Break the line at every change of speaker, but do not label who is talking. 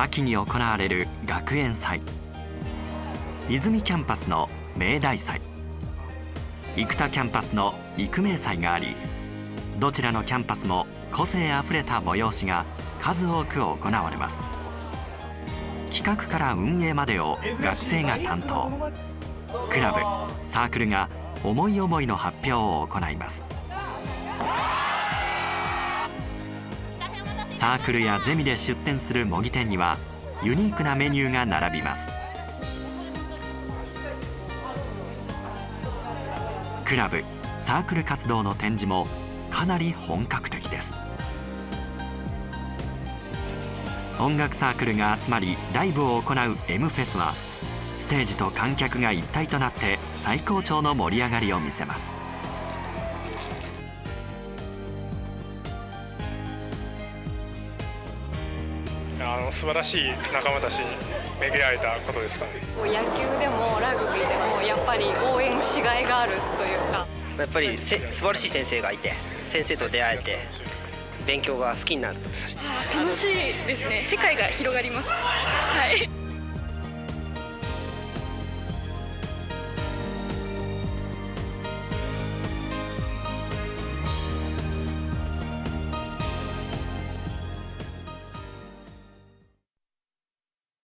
秋に行われる学園祭。泉キャンパスの明大祭。生田キャンパスの育明祭がありどちらのキャンパスも個性あふれた催しが数多く行われます。企画から運営までを学生が担当。クラブサークルが思い思いの発表を行います。サークルやゼミで出店する模擬店にはユニークなメニューが並びます。クラブサークル活動の展示もかなり本格的です。音楽サークルが集まりライブを行う M フェスはステージと観客が一体となって最高潮の盛り上がりを見せます。
あの素晴らしい仲間たちに巡られたことですかね。
野球でもラグビーでもやっぱり応援しがいがあるというか。
やっぱりせ素晴らしい先生がいて先生と出会えて勉強が好きになった
楽しいですね。世界が広がります。はい